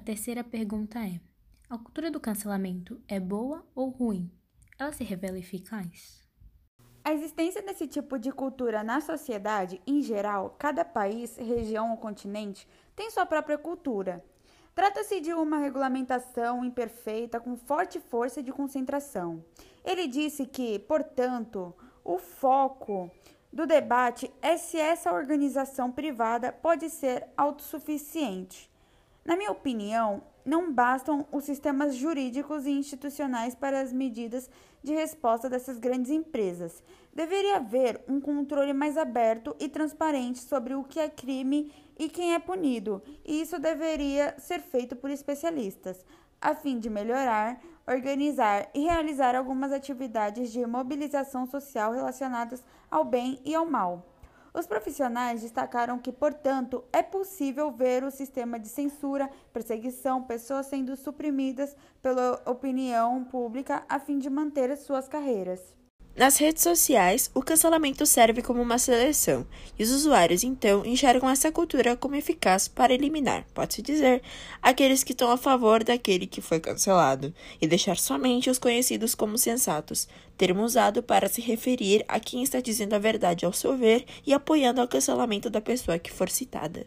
A terceira pergunta é: a cultura do cancelamento é boa ou ruim? Ela se revela eficaz? A existência desse tipo de cultura na sociedade, em geral, cada país, região ou continente tem sua própria cultura. Trata-se de uma regulamentação imperfeita com forte força de concentração. Ele disse que, portanto, o foco do debate é se essa organização privada pode ser autossuficiente. Na minha opinião, não bastam os sistemas jurídicos e institucionais para as medidas de resposta dessas grandes empresas. Deveria haver um controle mais aberto e transparente sobre o que é crime e quem é punido, e isso deveria ser feito por especialistas, a fim de melhorar, organizar e realizar algumas atividades de mobilização social relacionadas ao bem e ao mal. Os profissionais destacaram que, portanto, é possível ver o sistema de censura, perseguição, pessoas sendo suprimidas pela opinião pública a fim de manter as suas carreiras. Nas redes sociais, o cancelamento serve como uma seleção, e os usuários então enxergam essa cultura como eficaz para eliminar, pode-se dizer, aqueles que estão a favor daquele que foi cancelado, e deixar somente os conhecidos como sensatos, termo usado para se referir a quem está dizendo a verdade ao seu ver e apoiando o cancelamento da pessoa que for citada.